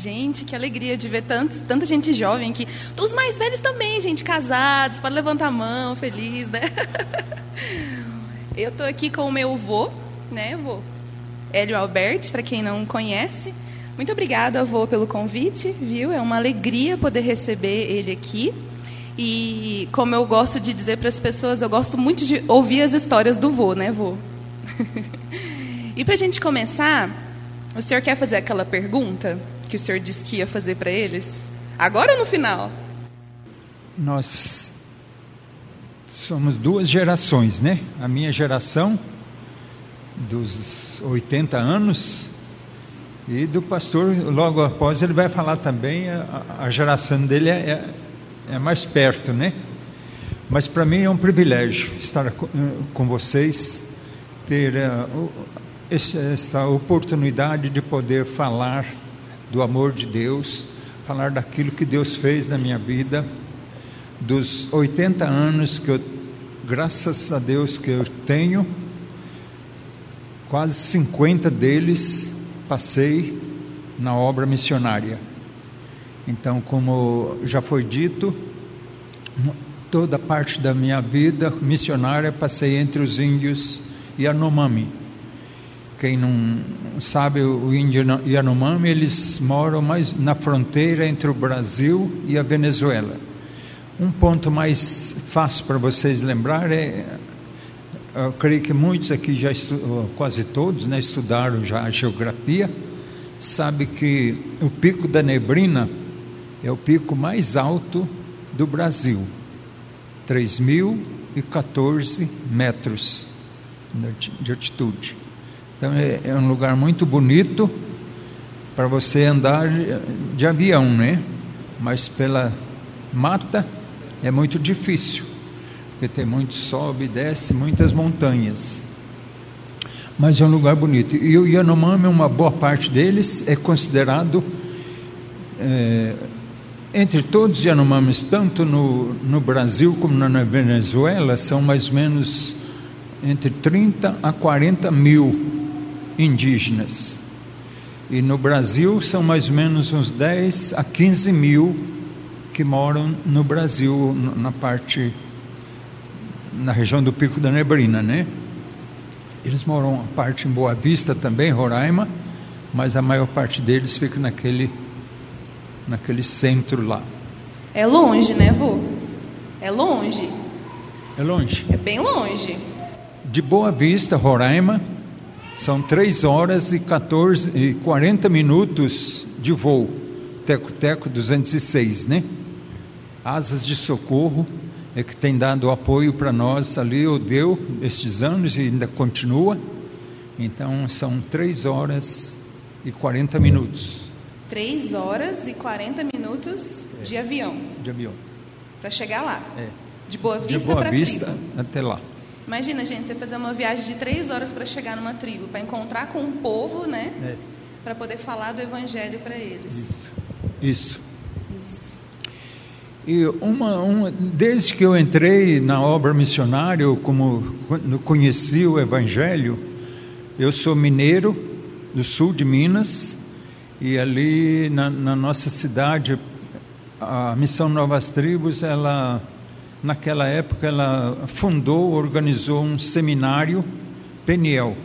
Gente, que alegria de ver tantos, tanta gente jovem aqui. Os mais velhos também, gente, casados, pode levantar a mão, feliz, né? Eu tô aqui com o meu avô, né, avô? Hélio Alberti, para quem não conhece. Muito obrigada, avô, pelo convite, viu? É uma alegria poder receber ele aqui. E como eu gosto de dizer para as pessoas, eu gosto muito de ouvir as histórias do vô, né, vô? e para a gente começar, o senhor quer fazer aquela pergunta que o senhor disse que ia fazer para eles? Agora ou no final? Nós somos duas gerações, né? A minha geração, dos 80 anos, e do pastor, logo após, ele vai falar também, a, a geração dele é, é, é, mais perto, né? Mas para mim é um privilégio estar com, com vocês, ter uh, essa oportunidade de poder falar do amor de Deus, falar daquilo que Deus fez na minha vida, dos 80 anos que eu, graças a Deus que eu tenho, quase 50 deles passei na obra missionária. Então, como já foi dito, toda parte da minha vida missionária passei entre os índios Yanomami. Quem não sabe, o índio Yanomami, eles moram mais na fronteira entre o Brasil e a Venezuela. Um ponto mais fácil para vocês lembrar é eu creio que muitos aqui já quase todos, né, estudaram já a geografia, sabe que o Pico da Neblina é o pico mais alto do Brasil, 3.014 metros de altitude. Então é, é um lugar muito bonito para você andar de avião, né? Mas pela mata é muito difícil porque tem muito sobe e desce, muitas montanhas. Mas é um lugar bonito. E o Yanomami, uma boa parte deles, é considerado, é, entre todos os Yanomamis, tanto no, no Brasil como na Venezuela, são mais ou menos entre 30 a 40 mil indígenas. E no Brasil são mais ou menos uns 10 a 15 mil que moram no Brasil, na parte na região do Pico da Neblina, né? Eles moram a parte em Boa Vista também, Roraima, mas a maior parte deles fica naquele naquele centro lá. É longe, né, vô? É longe. É longe. É bem longe. De Boa Vista, Roraima, são 3 horas e 14 e 40 minutos de voo. Teco-Teco 206, né? Asas de socorro é que tem dado apoio para nós ali, ou deu estes anos e ainda continua. Então são três horas e 40 minutos. Três horas e 40 minutos é. de avião. De avião. Para chegar lá. É. De Boa Vista para Boa Vista tribo. até lá. Imagina, gente, você fazer uma viagem de três horas para chegar numa tribo, para encontrar com o povo, né? É. Para poder falar do evangelho para eles. Isso. Isso. E uma, uma, desde que eu entrei na obra missionária, como conheci o Evangelho, eu sou mineiro do sul de Minas e ali na, na nossa cidade a missão Novas Tribos, ela naquela época ela fundou, organizou um seminário Peniel.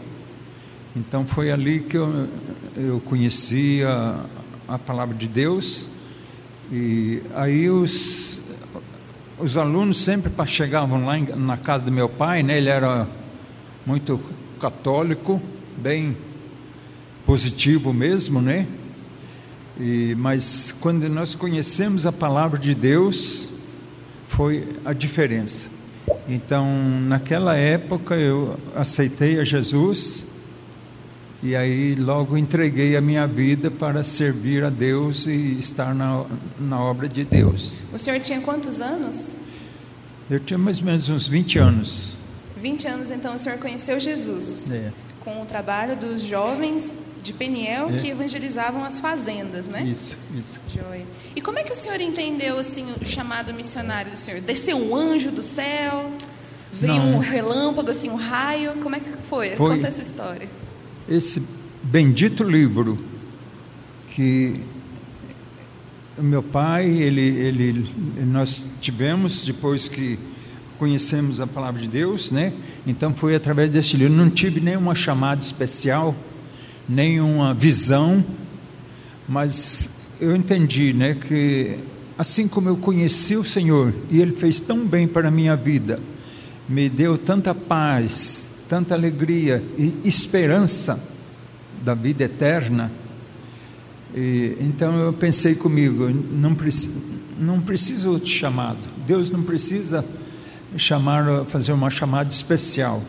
Então foi ali que eu, eu conheci a, a palavra de Deus e aí os, os alunos sempre chegavam lá na casa do meu pai, né? Ele era muito católico, bem positivo mesmo, né? E, mas quando nós conhecemos a palavra de Deus, foi a diferença. Então, naquela época, eu aceitei a Jesus e aí logo entreguei a minha vida para servir a Deus e estar na, na obra de Deus. O senhor tinha quantos anos? Eu tinha mais ou menos uns 20 anos. 20 anos, então o senhor conheceu Jesus. É. Com o trabalho dos jovens de Peniel É. que evangelizavam as fazendas, né? Isso, isso. Joia. E como é que o senhor entendeu assim o chamado missionário do senhor? Desceu um anjo do céu? Veio Não. um relâmpago, assim, um raio? Como é que foi? Foi. Conta essa história. Esse bendito livro que meu pai, ele, ele, nós tivemos depois que conhecemos a palavra de Deus, né? Então foi através desse livro. Não tive nenhuma chamada especial, nenhuma visão, mas eu entendi, né, que assim como eu conheci o Senhor e Ele fez tão bem para a minha vida, me deu tanta paz, tanta alegria e esperança da vida eterna. E, então eu pensei comigo, não, não preciso outro chamado. Deus não precisa chamar, fazer uma chamada especial.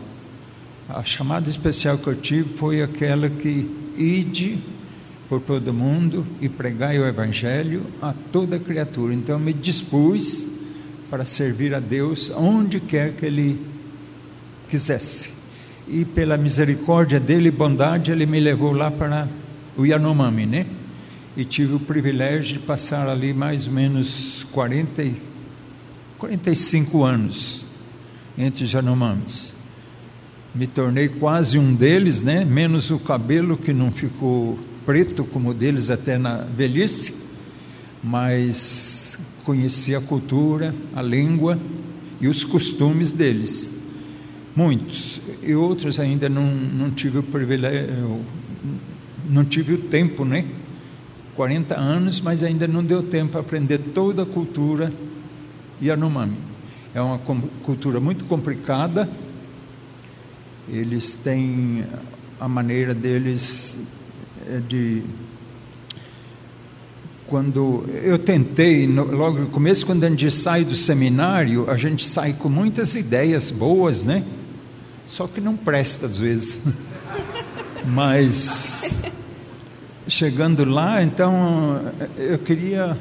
A chamada especial que eu tive foi aquela que ide por todo mundo e pregai o evangelho a toda criatura. Então me dispus para servir a Deus onde quer que ele quisesse. E pela misericórdia dele e bondade, ele me levou lá para o Yanomami, né? E tive o privilégio de passar ali mais ou menos 40, 45 anos entre os Yanomamis. Me tornei quase um deles, né? Menos o cabelo que não ficou preto como o deles até na velhice, mas conheci a cultura, a língua e os costumes deles. Muitos, e outros ainda não, não tive o privilégio, não tive o tempo, né? 40 anos, mas ainda não deu tempo para aprender toda a cultura Yanomami. É uma cultura muito complicada, eles têm a maneira deles é de quando eu tentei, logo no começo, quando a gente sai do seminário, a gente sai com muitas ideias boas, né? Só que não presta às vezes. Mas chegando lá, então eu queria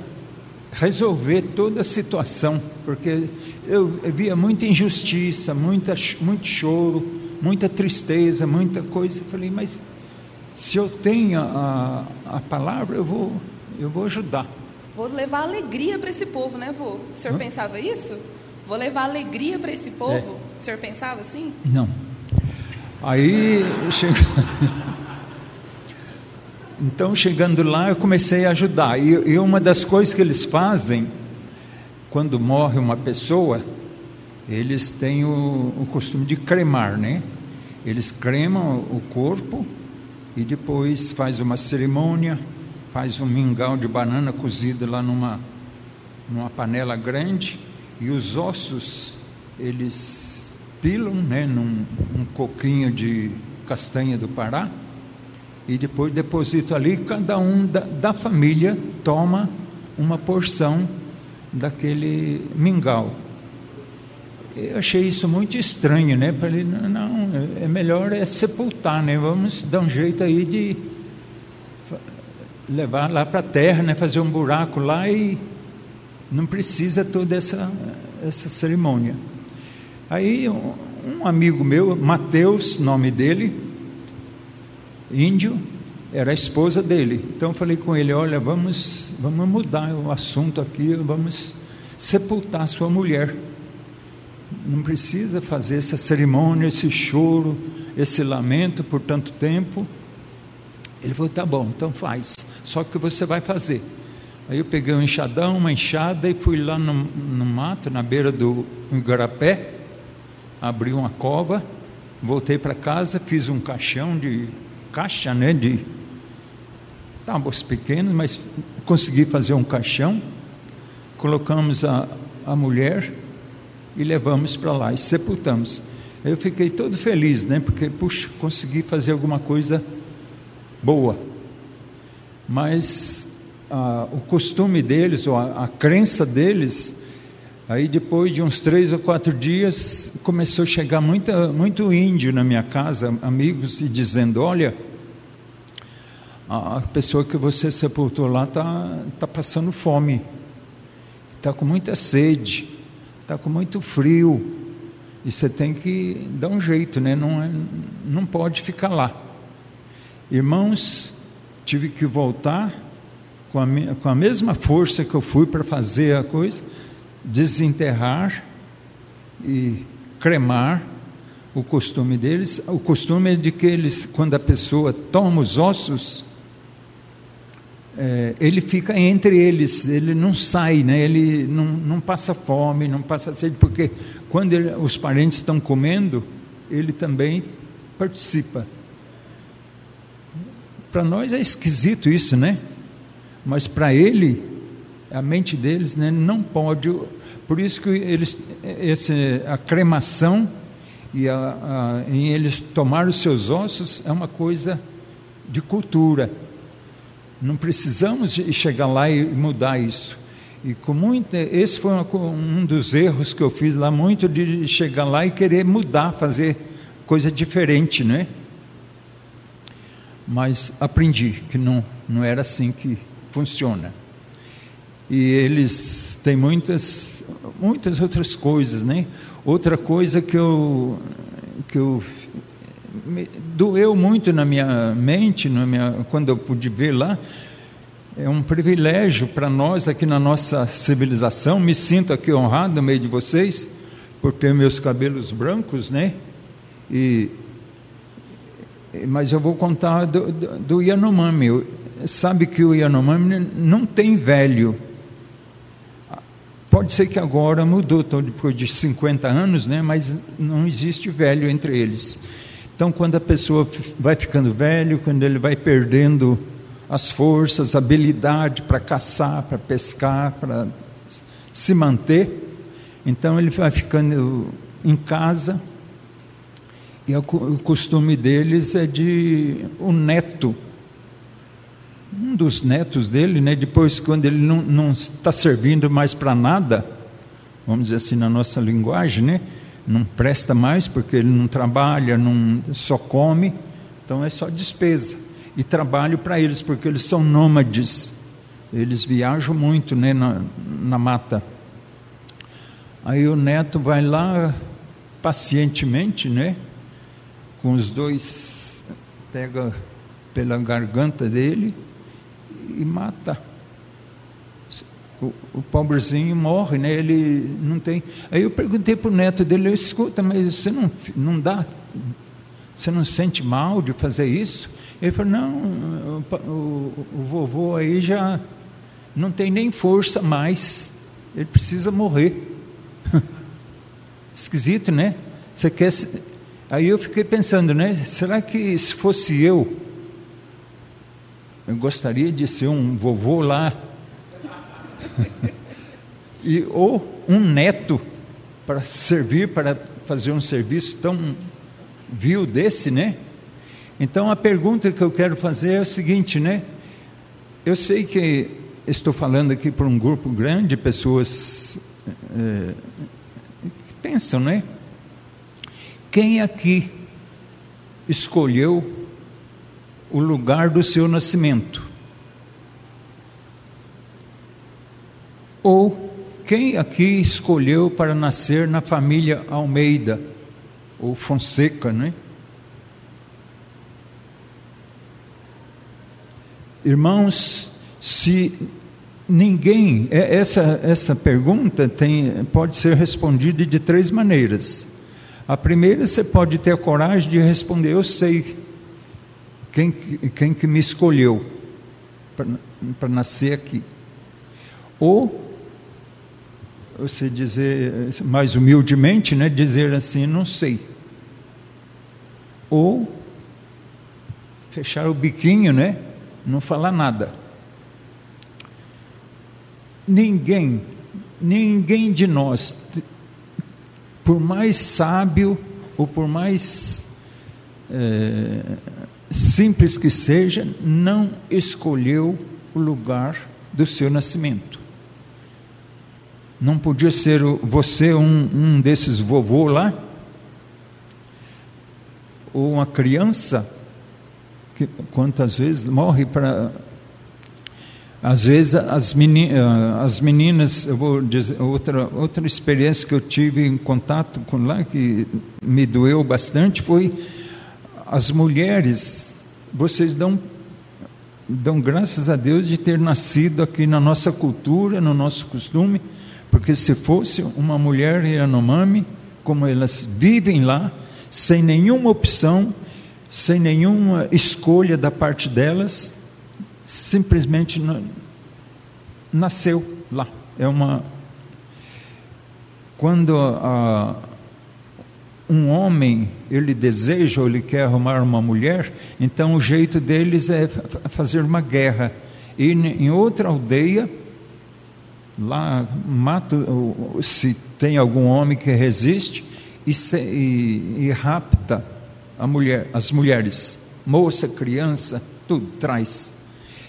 resolver toda a situação, porque eu via muita injustiça, muita, muito choro, muita tristeza, muita coisa. Eu falei, mas se eu tenho a, a palavra, eu vou, eu vou ajudar. Vou levar alegria para esse povo, né, vô? O senhor Hã? pensava isso? Vou levar alegria para esse povo? É. O senhor pensava assim? Não. Aí, chega... então, chegando lá, eu comecei a ajudar. E, e uma das coisas que eles fazem, quando morre uma pessoa, eles têm o, o costume de cremar, né? Eles cremam o corpo e depois faz uma cerimônia, faz um mingau de banana cozido lá numa, numa panela grande e os ossos eles pilam né, num um coquinho de castanha do Pará e depois deposito ali, cada um da, da família toma uma porção daquele mingau. Eu achei isso muito estranho, né? Falei, não, não, é melhor é sepultar, né? Vamos dar um jeito aí de levar lá para a terra, né? Fazer um buraco lá e não precisa toda essa, essa cerimônia. Aí um, amigo meu, Mateus, nome dele, índio, era a esposa dele. Então eu falei com ele, olha, vamos, vamos mudar o assunto aqui, vamos sepultar sua mulher não precisa fazer essa cerimônia, esse choro, esse lamento por tanto tempo. Ele falou: tá bom, então faz, só que você vai fazer. Aí eu peguei um enxadão, uma enxada e fui lá no, no mato, na beira do Igarapé, abri uma cova, voltei para casa, fiz um caixão de caixa, né, de tábuas pequenas, mas consegui fazer um caixão. Colocamos a, a mulher e levamos para lá e sepultamos. Eu fiquei todo feliz, né? Porque, puxa, consegui fazer alguma coisa boa. Mas o costume deles, ou a, a crença deles, aí depois de uns três ou quatro dias, começou a chegar muita, muito índio na minha casa, amigos, e dizendo: Olha, a pessoa que você sepultou lá está tá passando fome, está com muita sede está com muito frio e você tem que dar um jeito, né? não, é, não pode ficar lá. Irmãos, tive que voltar com a, com a mesma força que eu fui para fazer a coisa, desenterrar e cremar o costume deles. O costume é de que eles, quando a pessoa toma os ossos, é, ele fica entre eles, ele não sai, né? ele não, não passa fome, não passa sede, porque quando ele, os parentes estão comendo, ele também participa. Para nós é esquisito isso, né? Mas para ele, a mente deles né, não pode. Por isso que eles, esse, a cremação e a, a, em eles tomar os seus ossos é uma coisa de cultura. Não precisamos chegar lá e mudar isso. E com muita, esse foi um dos erros que eu fiz lá, muito de chegar lá e querer mudar, fazer coisa diferente, né? Mas aprendi que não, não era assim que funciona. E eles têm muitas, muitas outras coisas, né? Outra coisa que eu, que eu doeu muito na minha mente, na minha, quando eu pude ver lá, é um privilégio para nós aqui na nossa civilização. Me sinto aqui honrado no meio de vocês por ter meus cabelos brancos, né? E, mas eu vou contar do, do, do Yanomami. Sabe que o Yanomami não tem velho. Pode ser que agora mudou, depois de 50 anos, né? mas não existe velho entre eles. Então, quando a pessoa vai ficando velho, quando ele vai perdendo as forças, habilidade para caçar, para pescar, para se manter, então ele vai ficando em casa. E o costume deles é de o neto, um dos netos dele, né, depois quando ele não está servindo mais para nada, vamos dizer assim na nossa linguagem, né, não presta mais porque ele não trabalha, não só come, então é só despesa. E trabalho para eles porque eles são nômades, eles viajam muito né, na, na mata. Aí o neto vai lá pacientemente, né, com os dois, pega pela garganta dele e mata o, pobrezinho morre, né? Ele não tem. Aí eu perguntei para o neto dele, eu escuta, mas você não, não dá, você não sente mal de fazer isso? Ele falou, não, o, o, o vovô aí já não tem nem força mais, ele precisa morrer. Esquisito, né? Você quer. Aí eu fiquei pensando, né? Será que se fosse eu, eu gostaria de ser um vovô lá e, ou um neto para servir, para fazer um serviço tão vil desse, né? Então a pergunta que eu quero fazer é o seguinte, né? Eu sei que estou falando aqui para um grupo grande de pessoas é, que pensam, né? Quem aqui escolheu o lugar do seu nascimento? Ou quem aqui escolheu para nascer na família Almeida ou Fonseca, né? Irmãos, se ninguém, é, essa, essa pergunta tem, pode ser respondida de três maneiras. A primeira, você pode ter a coragem de responder: Eu sei quem, quem que me escolheu para nascer aqui. Ou você dizer mais humildemente, né, dizer assim, não sei. Ou fechar o biquinho, né, não falar nada. Ninguém, ninguém de nós, por mais sábio ou por mais é, simples que seja, não escolheu o lugar do seu nascimento. Não podia ser você um, um desses vovô lá? Ou uma criança que quantas vezes morre para às vezes as meninas, as meninas, eu vou dizer outra outra experiência que eu tive em contato com lá que me doeu bastante foi as mulheres. Vocês dão dão graças a Deus de ter nascido aqui na nossa cultura, no nosso costume porque se fosse uma mulher Yanomami, como elas vivem lá, sem nenhuma opção, sem nenhuma escolha da parte delas, simplesmente nasceu lá. É uma quando um homem ele deseja ou ele quer arrumar uma mulher, então o jeito deles é fazer uma guerra. E em outra aldeia, lá mata, se tem algum homem que resiste e, se, e, e rapta a mulher, as mulheres, moça, criança, tudo traz.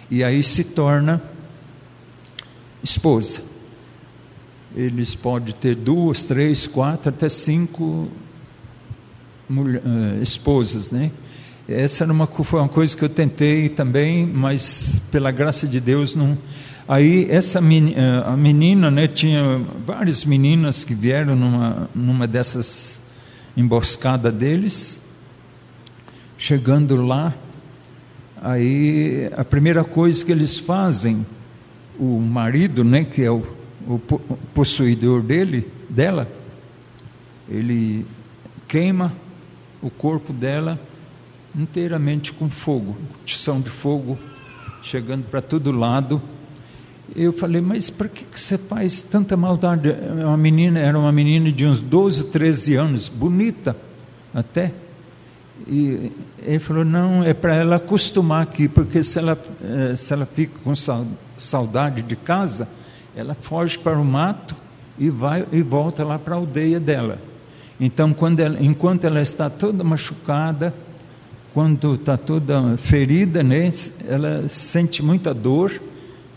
E aí se torna esposa. Eles podem ter duas, três, quatro, até cinco mulher, uh, esposas, né? Essa era uma, foi uma coisa que eu tentei também, mas pela graça de Deus não. Aí essa menina, a menina, né, tinha várias meninas que vieram numa, numa dessas emboscadas deles. Chegando lá, aí a primeira coisa que eles fazem, o marido, né, que é o, o possuidor dele, dela, ele queima o corpo dela inteiramente com fogo, tição de fogo chegando para todo lado. Eu falei, mas para que, que você faz tanta maldade? Uma menina, era uma menina de uns 12, 13 anos, bonita até. E ele falou, não, é para ela acostumar aqui, porque se ela, eh, se ela fica com saudade de casa, ela foge para o mato e vai e volta lá para a aldeia dela. Então, quando ela, enquanto ela está toda machucada, quando está toda ferida, né, ela sente muita dor,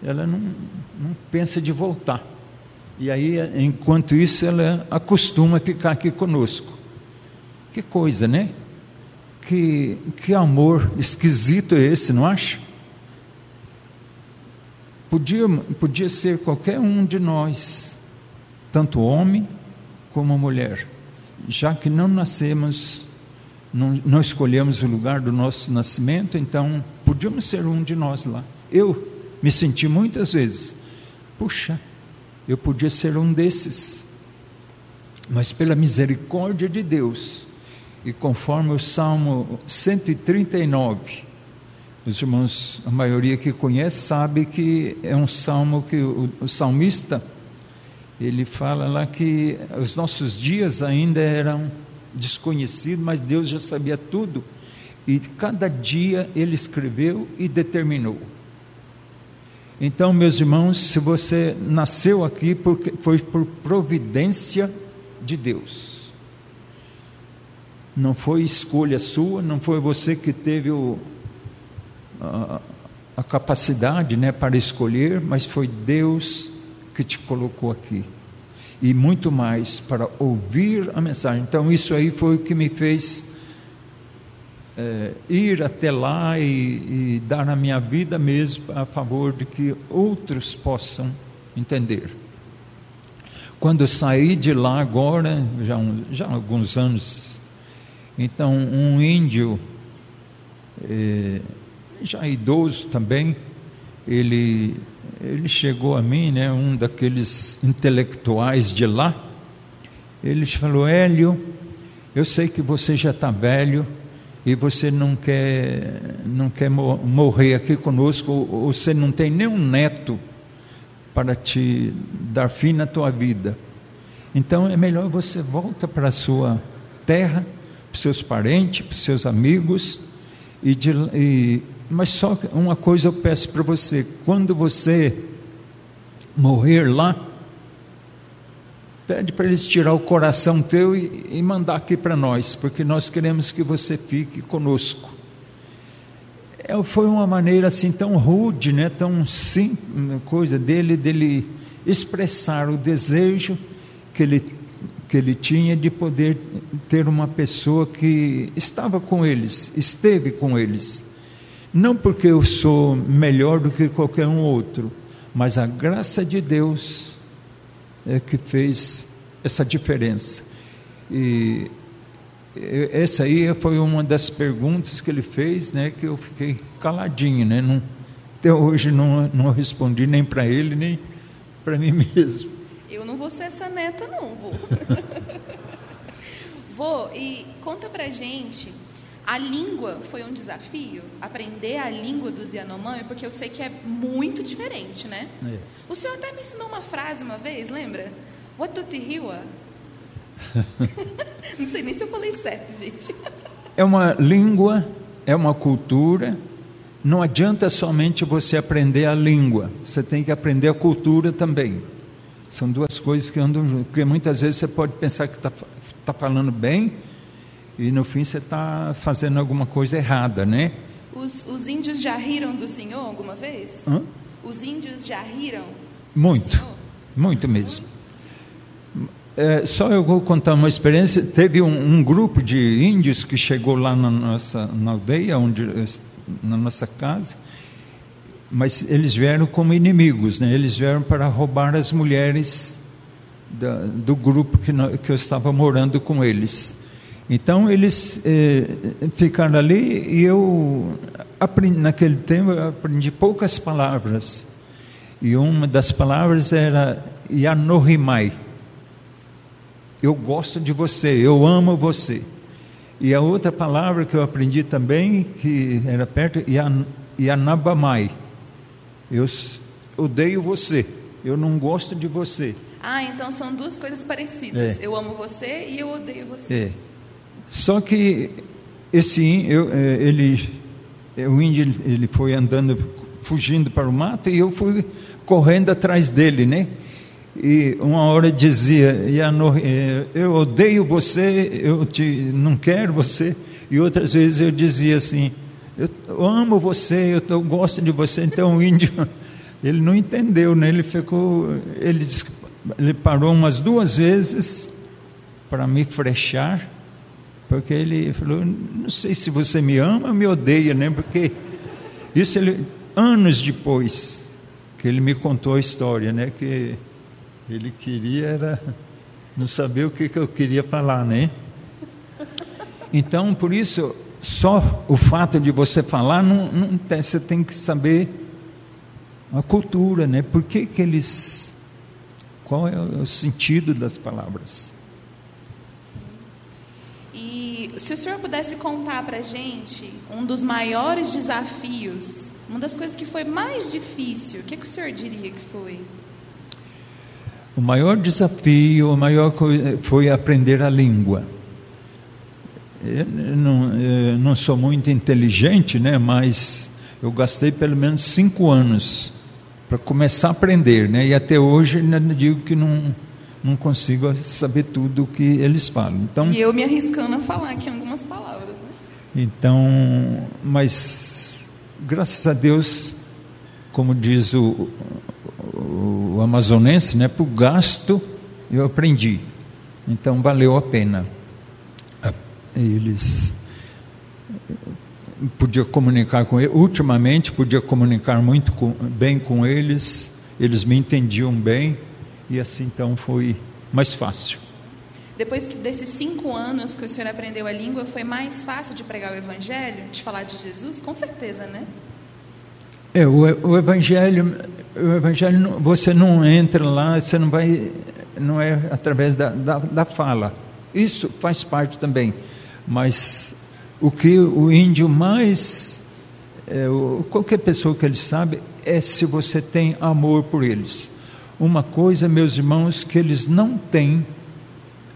ela não, não pensa de voltar. E aí, enquanto isso, ela acostuma a ficar aqui conosco. Que coisa, né? Que, que amor esquisito é esse, não acha? Podia, podia ser qualquer um de nós, tanto homem como mulher, já que não nascemos não, não escolhemos o lugar do nosso nascimento, então podíamos ser um de nós lá. Eu me senti muitas vezes, puxa, eu podia ser um desses, mas pela misericórdia de Deus, e conforme o Salmo 139, os irmãos, a maioria que conhece, sabe que é um salmo que o, o salmista, ele fala lá que os nossos dias ainda eram desconhecido, mas Deus já sabia tudo. E cada dia ele escreveu e determinou. Então, meus irmãos, se você nasceu aqui, porque foi por providência de Deus. Não foi escolha sua, não foi você que teve o, a, a capacidade né, para escolher, mas foi Deus que te colocou aqui e muito mais para ouvir a mensagem. Então, isso aí foi o que me fez é, ir até lá e, e, dar a minha vida mesmo a favor de que outros possam entender. Quando eu saí de lá agora, já, um, já há alguns anos, então um índio, é, já idoso também, ele ele chegou a mim, né, um daqueles intelectuais de lá, ele falou: Hélio, eu sei que você já está velho e você não quer, não quer morrer aqui conosco, você não tem nenhum neto para te dar fim na tua vida. Então é melhor você volta para a sua terra, para seus parentes, para seus amigos e, de, e mas só uma coisa eu peço para você: quando você morrer lá, pede para eles tirar o coração teu e, e mandar aqui para nós, porque nós queremos que você fique conosco. É, foi uma maneira assim tão rude, né, tão simples, coisa dele, dele expressar o desejo que ele, que ele tinha de poder ter uma pessoa que estava com eles, esteve com eles não porque eu sou melhor do que qualquer um outro, mas a graça de Deus é que fez essa diferença. E essa aí foi uma das perguntas que ele fez, né, que eu fiquei caladinho, né, não, até hoje não, não respondi nem para ele, nem para mim mesmo. Eu não vou ser essa neta não, vou. vou, e conta pra gente A língua foi um desafio, aprender a língua dos Yanomami, porque eu sei que é muito diferente, né? É. O senhor até me ensinou uma frase uma vez, lembra? Watutiriwa. Não sei nem se eu falei certo, gente. É uma língua, é uma cultura. Não adianta somente você aprender a língua, você tem que aprender a cultura também. São duas coisas que andam juntas, porque muitas vezes você pode pensar que está tá falando bem e no fim você está fazendo alguma coisa errada, né? Os, os índios já riram do senhor alguma vez? Hã? Os índios já riram? Muito, muito mesmo. É, só eu vou contar uma experiência. Teve um, um grupo de índios que chegou lá na nossa na aldeia, onde na nossa casa, mas eles vieram como inimigos, né? Eles vieram para roubar as mulheres da- do grupo que, que eu estava morando com eles. Então eles eh, ficaram ali e eu aprendi, naquele tempo eu aprendi poucas palavras. E uma das palavras era Yanohimai. Eu gosto de você, eu amo você. E a outra palavra que eu aprendi também, que era perto, Yan- Yanabamai. Eu odeio você, eu não gosto de você. Ah, então são duas coisas parecidas. É. Eu amo você e eu odeio você. É. Só que esse eu, eh, ele, eh, o índio ele- foi andando, fugindo para o mato e eu fui correndo atrás dele, né? E uma hora dizia, "Yano, eh, eu odeio você, eu te, não quero você. E outras vezes eu dizia assim, eu, amo você, eu, gosto de você. Então o índio, ele não entendeu, né? Ele ficou, ele, ele parou umas duas vezes para me frechar, porque ele falou, não sei se você me ama ou me odeia, né? Porque isso ele anos depois que ele me contou a história, né? Que ele queria era não saber o que, que eu queria falar, né? Então, por isso, só o fato de você falar, não, não tem, você tem que saber a cultura, né? Por que, que eles. Qual é o sentido das palavras? E se o senhor pudesse contar para gente um dos maiores desafios, uma das coisas que foi mais difícil, o que, que o senhor diria que foi? O maior desafio, a maior foi aprender a língua. Eu não, eu não sou muito inteligente, né? Mas eu gastei pelo menos cinco anos para começar a aprender, né? E até hoje ainda digo que não não consigo saber tudo o que eles falam. Então, E eu me arriscando a falar aqui algumas palavras, né? então, mas graças a Deus, como diz o, o, o amazonense, né, por gasto eu aprendi. Então valeu a pena. Eles podia comunicar com eles, ultimamente podia comunicar muito com- bem com eles, eles me entendiam bem e assim então foi mais fácil. Depois que desses cinco anos que o senhor aprendeu a língua, foi mais fácil de pregar o evangelho, de falar de Jesus? Com certeza, né? É, o, o evangelho, o evangelho você não entra lá, você não vai, não é através da, da, da fala. Isso faz parte também, mas o que o índio mais, é, qualquer pessoa que ele sabe, é se você tem amor por eles. Uma coisa, meus irmãos, que eles não têm,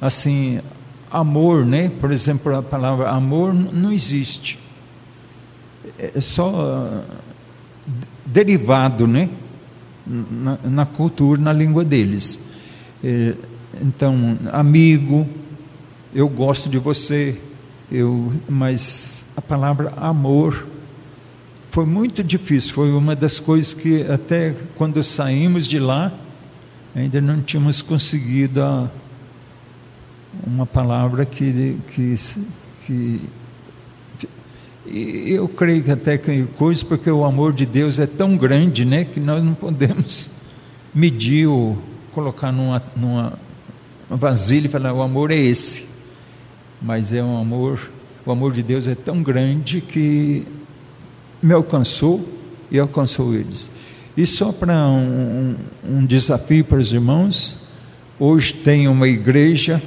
assim, amor, né? Por exemplo, a palavra amor não existe. É só ah, derivado, né? Na, na cultura, na língua deles. Eh, então, amigo, eu gosto de você, eu, mas a palavra amor foi muito difícil. Foi uma das coisas que até quando saímos de lá ainda não tínhamos conseguido a, uma palavra que, que, que eu creio que até que coisa, porque o amor de Deus é tão grande, né, que nós não podemos medir ou colocar numa, numa vasilha e falar, o amor é esse. Mas é um amor, o amor de Deus é tão grande que me alcançou e alcançou eles. E só para um, um, desafio para os irmãos, hoje tem uma igreja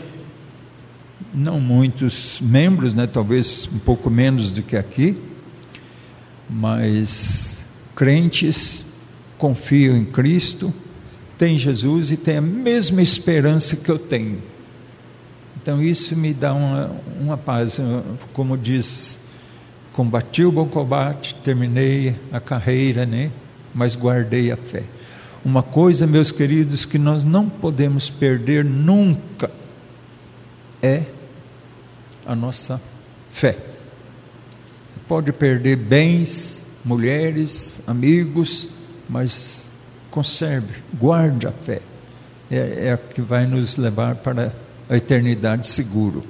não muitos membros, né, talvez um pouco menos do que aqui, mas crentes confiam em Cristo, têm Jesus e têm a mesma esperança que eu tenho. Então isso me dá uma, uma paz, como diz, combati o bom combate, terminei a carreira, né? Mas guardei a fé. Uma coisa, meus queridos, que nós não podemos perder nunca é a nossa fé. Você pode perder bens, mulheres, amigos, mas conserve, guarde a fé. É, é a que vai nos levar para a eternidade seguro.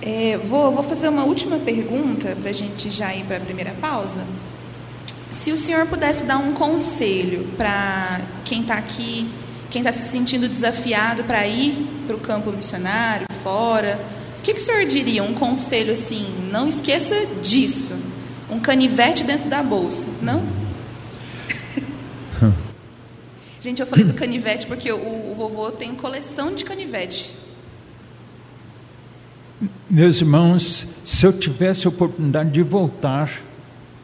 É, vou, vou fazer uma última pergunta para a gente já ir para a primeira pausa. Se o senhor pudesse dar um conselho para quem está aqui, quem está se sentindo desafiado para ir para o campo missionário, fora, o que, que o senhor diria? Um conselho assim, não esqueça disso. Um canivete dentro da bolsa, não? Gente, eu falei do canivete porque o, o vovô tem coleção de canivete. Meus irmãos, se eu tivesse a oportunidade de voltar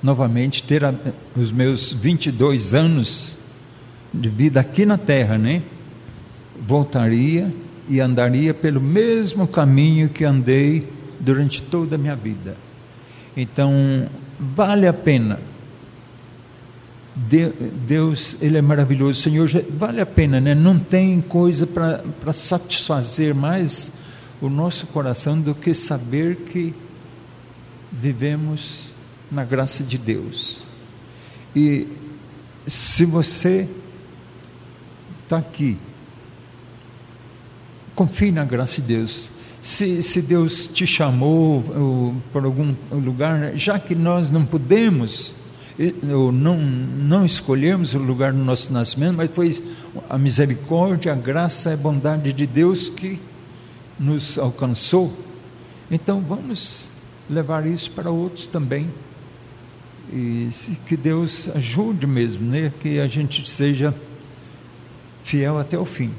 novamente, ter a, os meus 22 anos de vida aqui na terra, né? Voltaria e andaria pelo mesmo caminho que andei durante toda a minha vida. Então, vale a pena. Deus, Ele é maravilhoso. Senhor, vale a pena, né? Não tem coisa para satisfazer mais o nosso coração do que saber que vivemos na graça de Deus. E se você está aqui, confie na graça de Deus. Se, se Deus te chamou ou, por algum lugar, já que nós não podemos, ou não, não escolhemos o lugar do nosso nascimento, mas foi a misericórdia, a graça e a bondade de Deus que nos alcançou. Então vamos levar isso para outros também. E que Deus ajude mesmo, né? que a gente seja fiel até o fim.